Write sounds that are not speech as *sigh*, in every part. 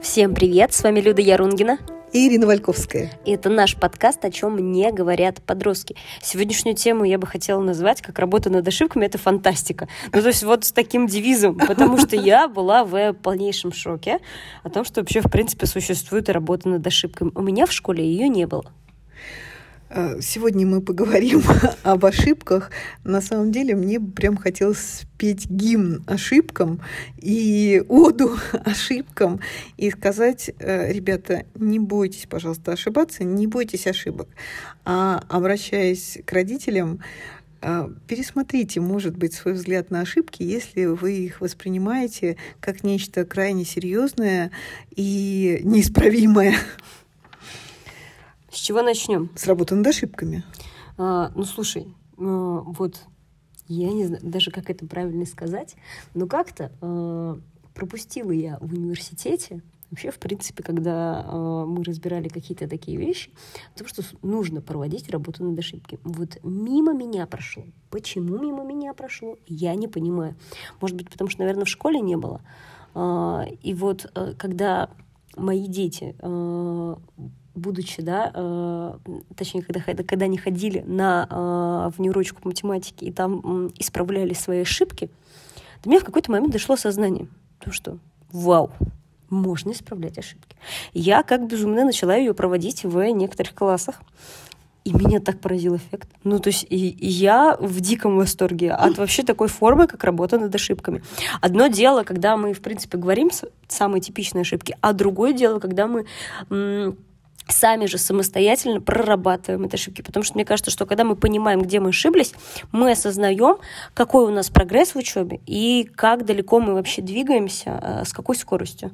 Всем привет, с вами Люда Ярунгина. И Ирина Вальковская. И это наш подкаст «О чем не говорят подростки». Сегодняшнюю тему я бы хотела назвать как «Работа над ошибками» — это фантастика. Ну, то есть вот с таким девизом, потому что я была в полнейшем шоке о том, что вообще, в принципе, существует работа над ошибками. У меня в школе ее не было. А, сегодня мы поговорим *laughs* об ошибках. На самом деле мне прям хотелось спеть гимн ошибкам и оду *laughs* ошибкам и сказать, э, ребята, не бойтесь, пожалуйста, ошибаться, не бойтесь ошибок. А обращаясь к родителям, э, пересмотрите, может быть, свой взгляд на ошибки, если вы их воспринимаете как нечто крайне серьезное и неисправимое. *laughs* С чего начнем? С работы над ошибками. А, ну, слушай, а, вот я не знаю даже, как это правильно сказать, но как-то а, пропустила я в университете Вообще, в принципе, когда э, мы разбирали какие-то такие вещи, то, что нужно проводить работу над ошибками. Вот мимо меня прошло. Почему мимо меня прошло, я не понимаю. Может быть, потому что, наверное, в школе не было. Э, и вот э, когда мои дети э, будучи, да, э, точнее, когда, когда они ходили на э, внеурочку по математике и там э, исправляли свои ошибки, до меня в какой-то момент дошло сознание, то что вау, можно исправлять ошибки. Я как безумно начала ее проводить в некоторых классах. И меня так поразил эффект. Ну, то есть и, и я в диком восторге от вообще такой формы, как работа над ошибками. Одно дело, когда мы, в принципе, говорим самые типичные ошибки, а другое дело, когда мы сами же самостоятельно прорабатываем эти ошибки. Потому что мне кажется, что когда мы понимаем, где мы ошиблись, мы осознаем, какой у нас прогресс в учебе и как далеко мы вообще двигаемся, э, с какой скоростью.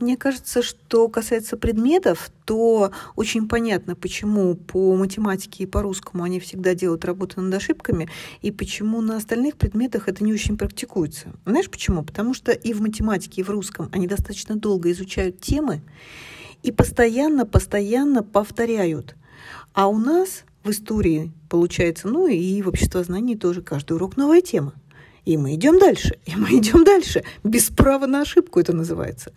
Мне кажется, что касается предметов, то очень понятно, почему по математике и по русскому они всегда делают работу над ошибками, и почему на остальных предметах это не очень практикуется. Знаешь почему? Потому что и в математике, и в русском они достаточно долго изучают темы, и постоянно, постоянно повторяют. А у нас в истории получается, ну и в обществознании тоже каждый урок новая тема. И мы идем дальше, и мы идем дальше. Без права на ошибку это называется.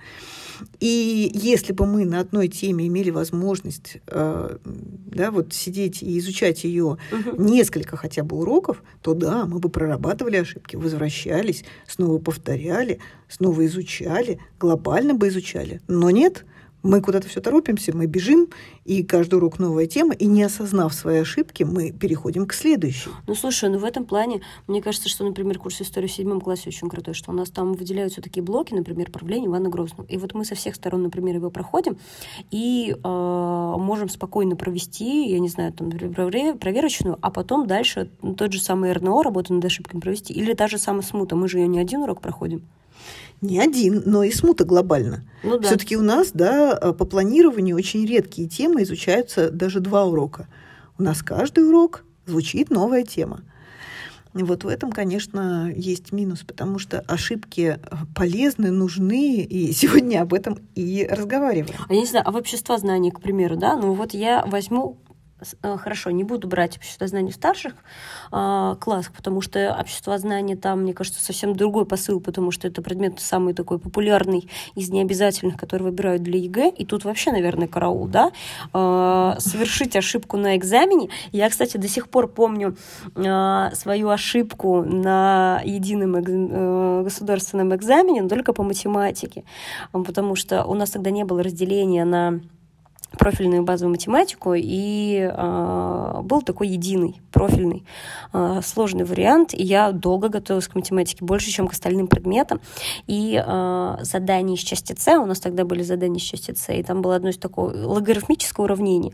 И если бы мы на одной теме имели возможность э, да, вот сидеть и изучать ее угу. несколько хотя бы уроков, то да, мы бы прорабатывали ошибки, возвращались, снова повторяли, снова изучали, глобально бы изучали. Но нет – мы куда-то все торопимся, мы бежим, и каждый урок новая тема, и не осознав свои ошибки, мы переходим к следующей. Ну, слушай, ну в этом плане, мне кажется, что, например, курс истории в седьмом классе очень крутой, что у нас там выделяются такие блоки, например, правление Ивана Грозного. И вот мы со всех сторон, например, его проходим, и э, можем спокойно провести, я не знаю, там, проверочную, а потом дальше тот же самый РНО, работу над ошибками провести, или та же самая смута. Мы же ее не один урок проходим не один, но и смута глобально. Ну, да. Все-таки у нас, да, э, по планированию очень редкие темы изучаются даже два урока. У нас каждый урок звучит новая тема. Вот в этом, конечно, есть минус, потому что ошибки э, полезны, нужны, и *laughs* сегодня об этом и разговариваем. А я не знаю, а в общество знаний, к примеру, да, ну вот я возьму хорошо, не буду брать обществознание в старших э, классах, потому что обществознание там, мне кажется, совсем другой посыл, потому что это предмет самый такой популярный из необязательных, который выбирают для ЕГЭ, и тут вообще, наверное, караул, да, э, совершить ошибку на экзамене. Я, кстати, до сих пор помню э, свою ошибку на едином э, государственном экзамене, только по математике, потому что у нас тогда не было разделения на профильную базовую математику, и э, был такой единый, профильный, э, сложный вариант. И я долго готовилась к математике, больше, чем к остальным предметам. И э, задания из части С, у нас тогда были задания из части С, и там было одно из такого логарифмического уравнения.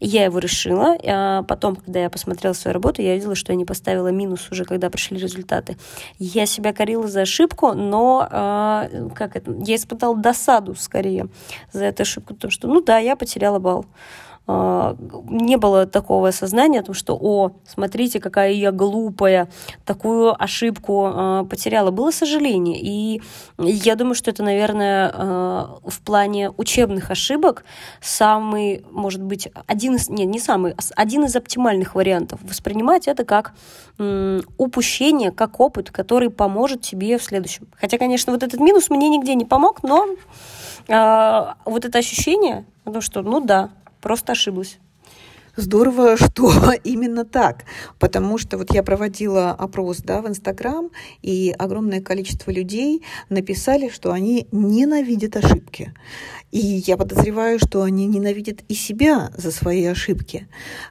И я его решила. А потом, когда я посмотрела свою работу, я видела, что я не поставила минус уже, когда пришли результаты. Я себя корила за ошибку, но э, как это, я испытала досаду скорее за эту ошибку, потому что, ну да, я потеряла потеряла балл. А, не было такого осознания, о том, что, о, смотрите, какая я глупая, такую ошибку а, потеряла. Было сожаление. И я думаю, что это, наверное, а, в плане учебных ошибок самый, может быть, один из, нет, не самый, один из оптимальных вариантов. Воспринимать это как упущение, как опыт, который поможет тебе в следующем. Хотя, конечно, вот этот минус мне нигде не помог, но вот это ощущение, потому что, ну да, просто ошиблась. Здорово, *laughs* что именно так, потому что вот я проводила опрос да, в Инстаграм, и огромное количество людей написали, что они ненавидят ошибки. И я подозреваю, что они ненавидят и себя за свои ошибки.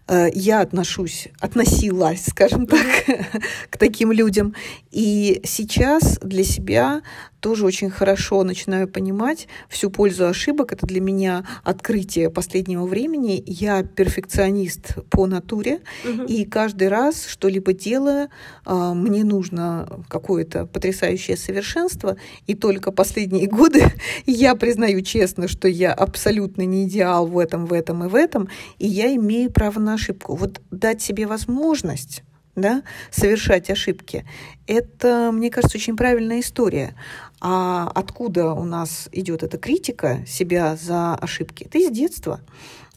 Э, я отношусь, относилась, скажем так, *laughs* к таким людям. И сейчас для себя тоже очень хорошо начинаю понимать всю пользу ошибок. Это для меня открытие последнего времени. Я перфекционист по натуре, угу. и каждый раз что-либо делая, а, мне нужно какое-то потрясающее совершенство. И только последние годы *laughs* я признаю честно, что я абсолютно не идеал в этом, в этом и в этом, и я имею право на ошибку. Вот дать себе возможность да, совершать ошибки. Это, мне кажется, очень правильная история. А откуда у нас идет эта критика себя за ошибки? Это из детства.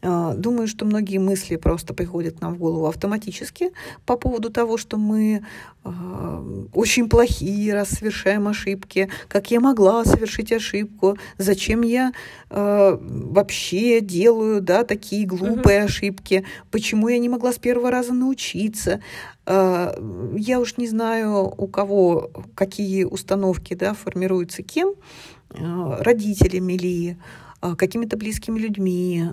А, думаю, что многие мысли просто приходят нам в голову автоматически по поводу того, что мы а, очень плохие, раз совершаем ошибки, как я могла совершить ошибку, зачем я э, вообще делаю да, такие глупые угу. ошибки, почему я не могла с первого раза научиться. Э, я уж не знаю, у кого какие установки да, формируются кем, э, родителями ли, а, какими-то близкими людьми,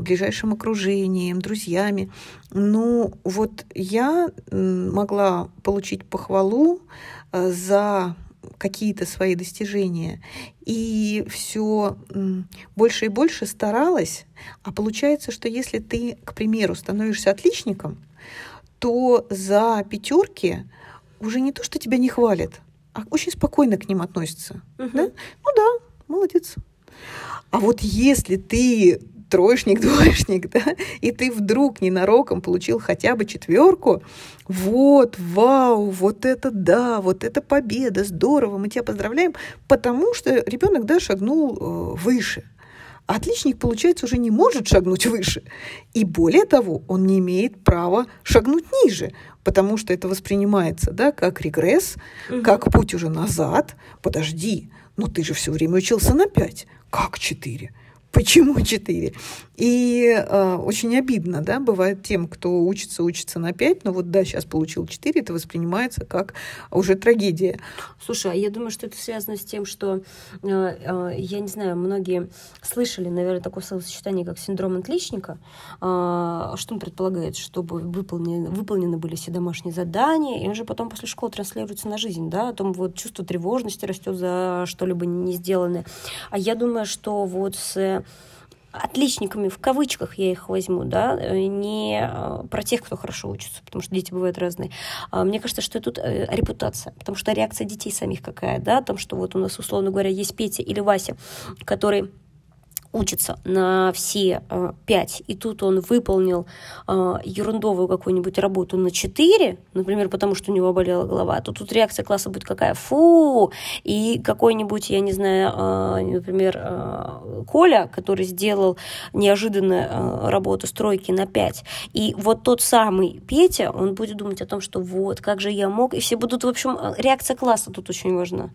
ближайшим окружением, друзьями. Ну, вот я могла получить похвалу за какие-то свои достижения. И все больше и больше старалась. А получается, что если ты, к примеру, становишься отличником, то за пятерки уже не то, что тебя не хвалят, а очень спокойно к ним относятся. Uh-huh. Да? Ну да, молодец. А вот если ты троечник, *laughs* двоечник, да, и ты вдруг ненароком получил хотя бы четверку, вот, вау, вот это да, вот это победа, здорово, мы тебя поздравляем, потому что ребенок, да, шагнул э, выше. А отличник, получается, уже не может шагнуть выше. И более того, он не имеет права шагнуть ниже, потому что это воспринимается да, как регресс, угу. как путь уже назад. Подожди, но ты же все время учился на пять. Как четыре? Почему четыре? И э, очень обидно, да, бывает тем, кто учится, учится на 5, но вот да, сейчас получил 4, это воспринимается как уже трагедия. Слушай, а я думаю, что это связано с тем, что, э, э, я не знаю, многие слышали, наверное, такое словосочетание, как синдром отличника. Э, что он предполагает? Чтобы выполнены, выполнены были все домашние задания, и уже потом после школы транслируется на жизнь, да, о том вот чувство тревожности растет за что-либо не сделанное. А я думаю, что вот с отличниками, в кавычках я их возьму, да, не э, про тех, кто хорошо учится, потому что дети бывают разные. А мне кажется, что тут э, репутация, потому что реакция детей самих какая, да, там, что вот у нас, условно говоря, есть Петя или Вася, который учится на все э, пять, и тут он выполнил э, ерундовую какую-нибудь работу на четыре, например, потому что у него болела голова, то тут реакция класса будет какая? Фу! И какой-нибудь, я не знаю, э, например, э, Коля, который сделал неожиданно работу стройки на пять, и вот тот самый Петя, он будет думать о том, что вот, как же я мог, и все будут, в общем, реакция класса тут очень важна.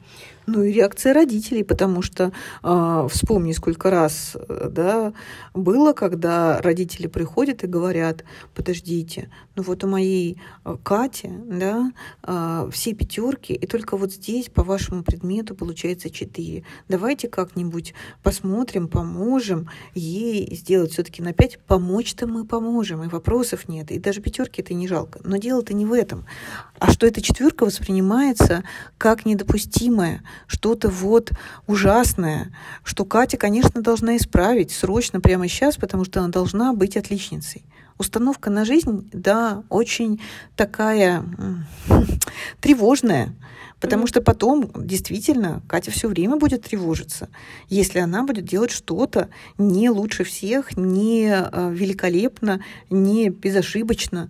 Ну и реакция родителей, потому что э, вспомни, сколько раз да, было, когда родители приходят и говорят, подождите, ну вот у моей э, Кати да, э, все пятерки, и только вот здесь по вашему предмету получается четыре. Давайте как-нибудь посмотрим, поможем ей сделать все-таки на пять. Помочь-то мы поможем, и вопросов нет, и даже пятерки это не жалко. Но дело-то не в этом, а что эта четверка воспринимается как недопустимое, что-то вот ужасное, что Катя, конечно, должна исправить срочно, прямо сейчас, потому что она должна быть отличницей. установка на жизнь, да, очень такая *laughs* тревожная. Потому что потом действительно Катя все время будет тревожиться, если она будет делать что-то не лучше всех, не э, великолепно, не безошибочно.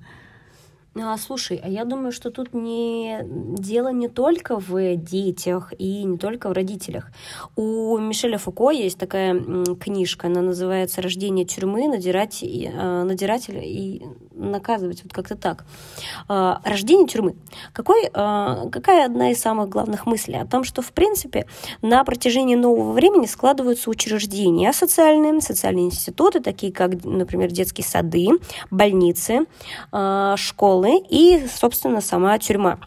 А, слушай, а я думаю, что тут не дело не только в детях и не только в родителях. У Мишеля Фуко есть такая книжка, она называется «Рождение тюрьмы. Надирать, э, надирателя и наказывать». Вот как-то так. А, рождение тюрьмы. Какой, а, какая одна из самых главных мыслей? О том, что, в принципе, на протяжении нового времени складываются учреждения социальные, социальные институты, такие как, например, детские сады, больницы, а, школы, школы и, собственно, сама тюрьма.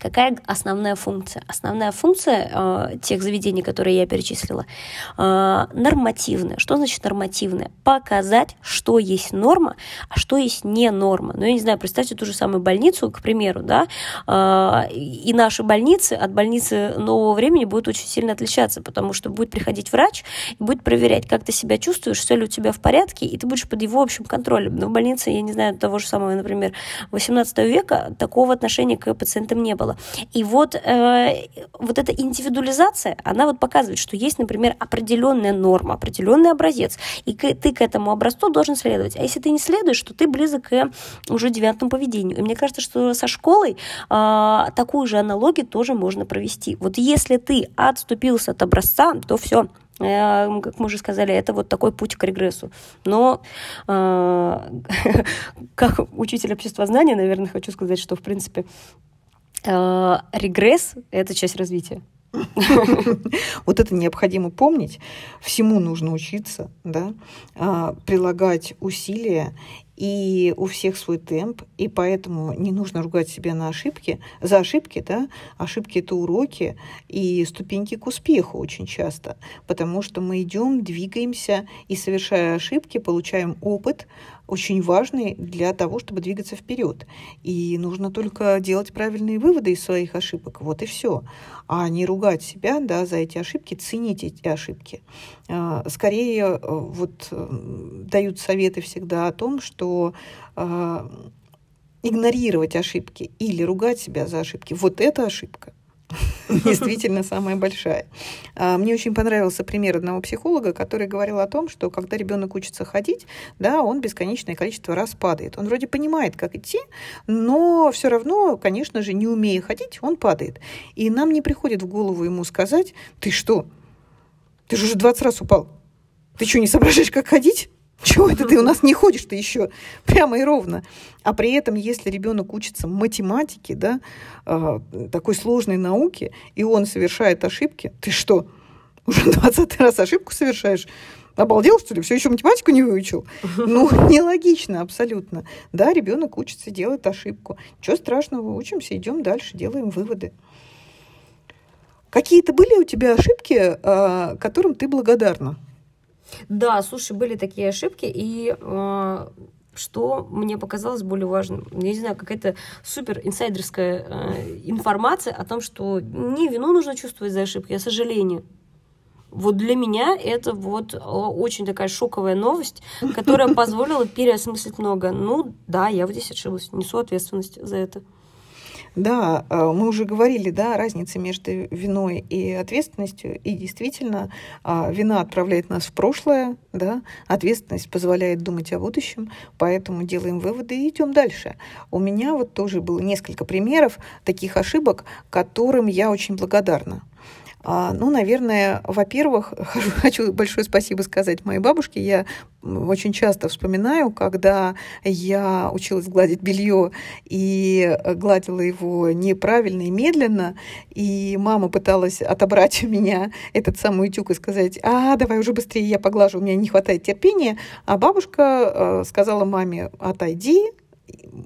Какая основная функция? Основная функция э, тех заведений, которые я перечислила, э, нормативная. Что значит нормативная? Показать, что есть норма, а что есть не норма. Ну, я не знаю, представьте ту же самую больницу, к примеру, да, э, и наши больницы от больницы нового времени будут очень сильно отличаться, потому что будет приходить врач и будет проверять, как ты себя чувствуешь, все ли у тебя в порядке, и ты будешь под его общим контролем. Но в больнице, я не знаю, того же самого, например, 18 века такого отношения к пациентам не было было. И вот, э, вот эта индивидуализация, она вот показывает, что есть, например, определенная норма, определенный образец, и ты к этому образцу должен следовать. А если ты не следуешь, то ты близок к уже девятому поведению. И мне кажется, что со школой э, такую же аналогию тоже можно провести. Вот если ты отступился от образца, то все, э, как мы уже сказали, это вот такой путь к регрессу. Но э, *laughs* как учитель обществознания, наверное, хочу сказать, что, в принципе, регресс — это часть развития. *laughs* Вот это необходимо помнить. Всему нужно учиться, да, а, прилагать усилия, и у всех свой темп, и поэтому не нужно ругать себя на ошибки, за ошибки, да, ошибки это уроки и ступеньки к успеху очень часто, потому что мы идем, двигаемся и совершая ошибки, получаем опыт, очень важный для того, чтобы двигаться вперед. И нужно только делать правильные выводы из своих ошибок. Вот и все. А не ругать себя да, за эти ошибки, ценить эти ошибки. А, скорее, э, вот дают советы всегда о том, что а, игнорировать ошибки или ругать себя за ошибки, вот это ошибка. *laughs* действительно самая большая. А, мне очень понравился пример одного психолога, который говорил о том, что когда ребенок учится ходить, да, он бесконечное количество раз падает. Он вроде понимает, как идти, но все равно, конечно же, не умея ходить, он падает. И нам не приходит в голову ему сказать, ты что, ты же уже 20 раз упал. Ты что, не соображаешь, как ходить? Чего это ты у нас не ходишь ты еще прямо и ровно? А при этом, если ребенок учится математике, да, э, такой сложной науке, и он совершает ошибки, ты что, уже 20 раз ошибку совершаешь? Обалдел, что ли? Все еще математику не выучил? Ну, *laughs* нелогично абсолютно. Да, ребенок учится, делает ошибку. Ничего страшного, учимся, идем дальше, делаем выводы. Какие-то были у тебя ошибки, э, которым ты благодарна? Да, слушай, были такие ошибки, и э, что мне показалось более важным. Я не знаю, какая-то супер инсайдерская э, информация о том, что не вину нужно чувствовать за ошибки, а сожаление. Вот для меня это вот очень такая шоковая новость, которая *laughs* позволила переосмыслить много. Ну да, я вот здесь ошиблась, несу ответственность за это. Да, э, мы уже говорили, да, о между виной и ответственностью. И действительно, а, вина отправляет нас в прошлое, да, ответственность позволяет думать о будущем, поэтому делаем выводы и идем дальше. У меня вот тоже было несколько примеров таких ошибок, которым я очень благодарна. А, ну, наверное, во-первых, *laughs* хочу большое спасибо сказать моей бабушке. Я очень часто вспоминаю, когда я училась гладить белье и гладила его неправильно и медленно, и мама пыталась отобрать у меня этот самый утюг и сказать, а, давай уже быстрее я поглажу, у меня не хватает терпения. А бабушка э, сказала маме, отойди,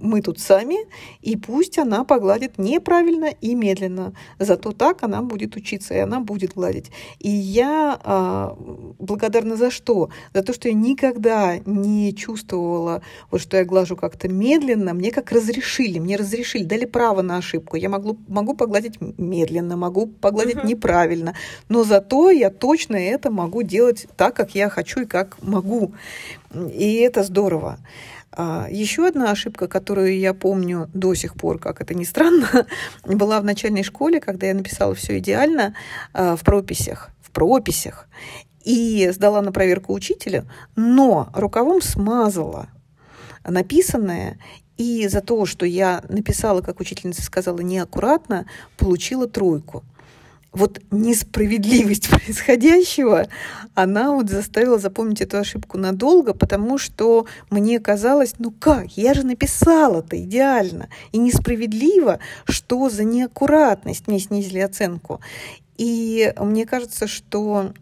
мы тут сами, и пусть она погладит неправильно и медленно. Зато так она будет учиться, и она будет гладить. И я а, благодарна за что? За то, что я никогда не чувствовала, вот что я глажу как-то медленно. Мне как разрешили, мне разрешили, дали право на ошибку. Я могу, могу погладить медленно, могу погладить uh-huh. неправильно, но зато я точно это могу делать так, как я хочу и как могу. И это здорово. А, Еще одна ошибка, которую я помню до сих пор, как это ни странно, *laughs* была в начальной школе, когда я написала все идеально а, в прописях, в прописях, и сдала на проверку учителя, но рукавом смазала написанное, и за то, что я написала, как учительница сказала, неаккуратно, получила тройку вот несправедливость *laughs* происходящего, она вот заставила запомнить эту ошибку надолго, потому что мне казалось, ну как, я же написала-то идеально. И несправедливо, что за неаккуратность мне снизили оценку. И мне кажется, что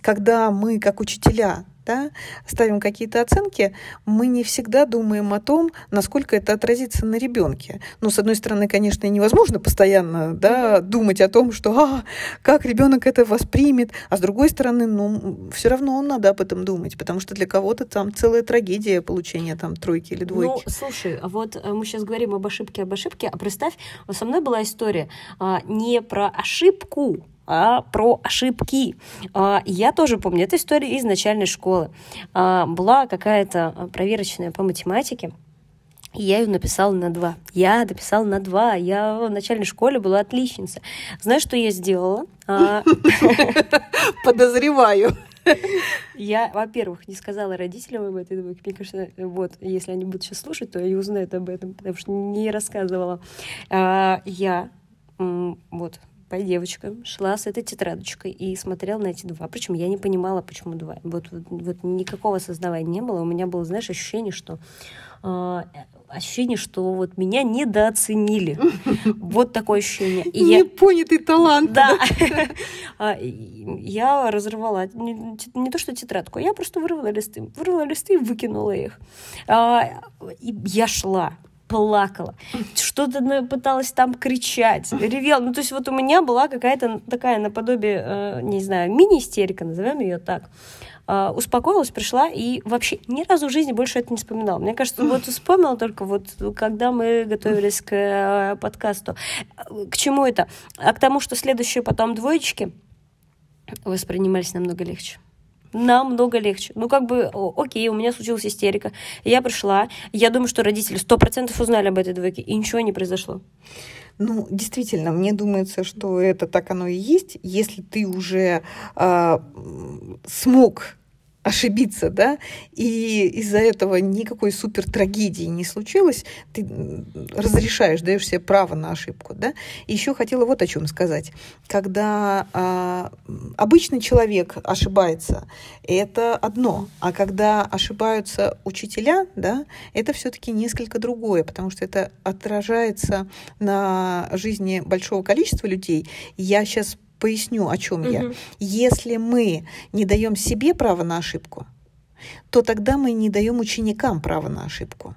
когда мы, как учителя, да, ставим какие-то оценки, мы не всегда думаем о том, насколько это отразится на ребенке. Ну, с одной стороны, конечно, невозможно постоянно да, думать о том, что а, как ребенок это воспримет, а с другой стороны, ну, все равно надо об этом думать, потому что для кого-то там целая трагедия получения там тройки или двойки. Ну, слушай, а вот э, мы сейчас говорим об ошибке, об ошибке, а представь, вот со мной была история а, не про ошибку, а про ошибки. А, я тоже помню эту историю из начальной школы. А, была какая-то проверочная по математике, и я ее написала на два. Я написала на два. Я в начальной школе была отличница. Знаешь, что я сделала? А, *laughs* Подозреваю. Я, во-первых, не сказала родителям об этой двойке. Мне кажется, вот, если они будут сейчас слушать, то они узнают об этом, потому что не рассказывала. Я вот по девочкам, шла с этой тетрадочкой и смотрела на эти два. Причем я не понимала, почему два. Вот, вот, вот никакого сознавания не было. У меня было, знаешь, ощущение, что э, ощущение, что вот меня недооценили. *laughs* Вот такое ощущение. И Непонятый талант. Да. *laughs* *laughs* А, я разорвала не то что тетрадку, я просто вырвала листы. Вырвала листы и выкинула их. А, и я шла плакала, что-то пыталась там кричать, ревела. Ну, то есть вот у меня была какая-то такая наподобие, э, не знаю, мини-истерика, назовем ее так. Uh, успокоилась, пришла и вообще ни разу в жизни больше это не вспоминала. Мне кажется, вот вспомнила только вот когда мы готовились к uh, подкасту. К чему это? А к тому, что следующие потом двоечки воспринимались намного легче намного легче. Ну, как бы, окей, у меня случилась истерика. Я пришла, я думаю, что родители сто процентов узнали об этой двойке, и ничего не произошло. Ну, действительно, мне думается, что это так оно и есть. Если ты уже э, смог ошибиться, да, и из-за этого никакой супер трагедии не случилось, ты разрешаешь, даешь себе право на ошибку, да. Еще хотела вот о чем сказать. Когда а, обычный человек ошибается, это одно, а когда ошибаются учителя, да, это все-таки несколько другое, потому что это отражается на жизни большого количества людей. Я сейчас поясню, о чем угу. я. Если мы не даем себе право на ошибку, то тогда мы не даем ученикам право на ошибку.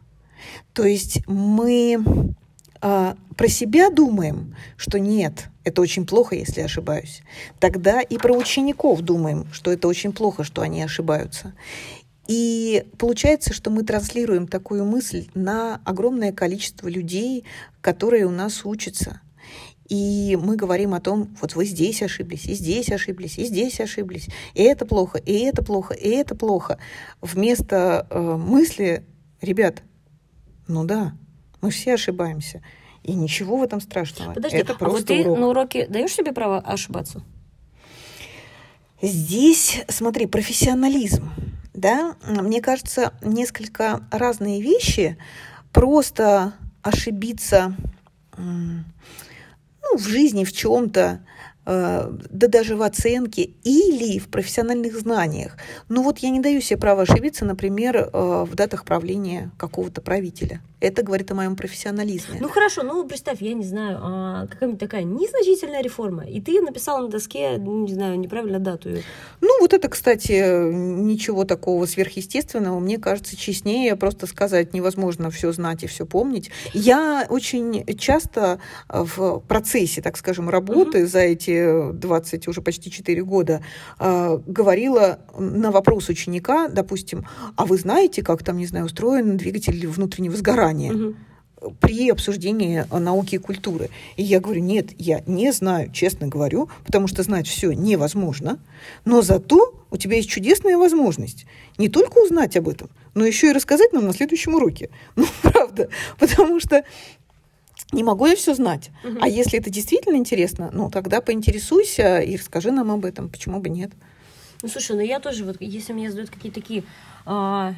То есть мы а, про себя думаем, что нет, это очень плохо, если ошибаюсь. Тогда и про учеников думаем, что это очень плохо, что они ошибаются. И получается, что мы транслируем такую мысль на огромное количество людей, которые у нас учатся. И мы говорим о том, вот вы здесь ошиблись, и здесь ошиблись, и здесь ошиблись, и это плохо, и это плохо, и это плохо. Вместо э, мысли, ребят, ну да, мы все ошибаемся. И ничего в этом страшного. Подожди, это просто а вот ты урок. на уроке даешь себе право ошибаться? Здесь, смотри, профессионализм. Да? Мне кажется, несколько разные вещи. Просто ошибиться в жизни, в чем-то, э, да даже в оценке или в профессиональных знаниях. Ну вот я не даю себе права ошибиться, например, э, в датах правления какого-то правителя. Это говорит о моем профессионализме. Ну хорошо, ну представь, я не знаю, а, какая-нибудь такая незначительная реформа, и ты написала на доске, не знаю, неправильно дату. Ну вот это, кстати, ничего такого сверхъестественного. Мне кажется, честнее просто сказать, невозможно все знать и все помнить. Я очень часто в процессе, так скажем, работы угу. за эти 20, уже почти 4 года э, говорила на вопрос ученика, допустим, а вы знаете, как там, не знаю, устроен двигатель внутреннего сгорания? Питания. при обсуждении науки и культуры. И я говорю, нет, я не знаю, честно говорю, потому что знать все невозможно, но зато у тебя есть чудесная возможность не только узнать об этом, но еще и рассказать нам на следующем уроке. *laughs* Ну, правда, потому что не могу я все знать. Угу. А если это действительно интересно, ну тогда поинтересуйся и расскажи нам об этом. Почему бы нет? Ну слушай, ну я тоже вот, если мне задают какие-то такие а,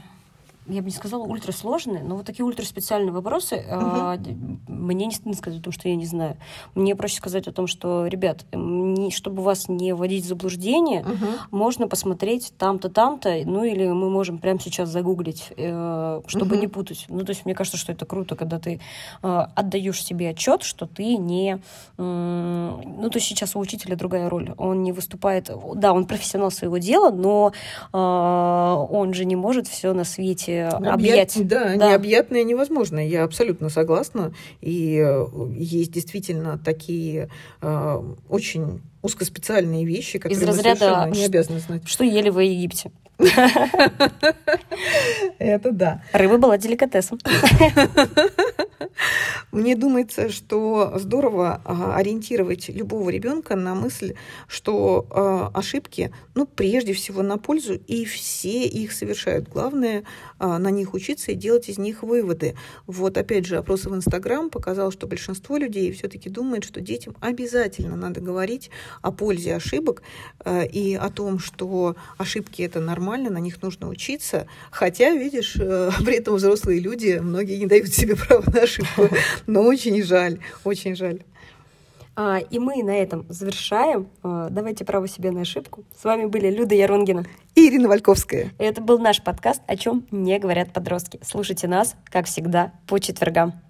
я бы не сказала ультрасложные, но вот такие ультраспециальные вопросы, uh э, мне не стыдно сказать о том, что я не знаю. Мне проще сказать о том, что, ребят, не, чтобы вас не вводить в заблуждение, uh можно посмотреть там-то, там-то, ну или мы можем прямо сейчас загуглить, э, чтобы uh не путать. Ну, то есть мне кажется, что это круто, когда ты э, отдаешь себе отчет, что ты не... Э, ну, то есть сейчас у учителя другая роль. Он не выступает... Да, он профессионал своего дела, но э, он же не может все на свете объять. Объять, да, да, необъятное невозможно. Я абсолютно согласна. И э, есть действительно такие э, очень узкоспециальные вещи, которые Из разряда, не обязаны знать. Что ели в Египте? *laughs* Это да. Рыба была деликатесом. *laughs* Мне думается, что здорово а, ориентировать любого ребенка на мысль, что а, ошибки, ну, прежде всего на пользу, и все их совершают. Главное а, на них учиться и делать из них выводы. Вот опять же, опрос в Инстаграм показал, что большинство людей все-таки думает, что детям обязательно надо говорить о пользе ошибок и о том, что ошибки это нормально, на них нужно учиться. Хотя, видишь, *laughs* при этом взрослые люди, многие не дают себе права на ошибку. *laughs* Но очень жаль, очень жаль. А, и мы на этом завершаем. А, давайте право себе на ошибку. С вами были Люда Яронгина и Ирина Вальковская. Это был наш подкаст «О чем не говорят подростки». Слушайте нас, как всегда, по четвергам.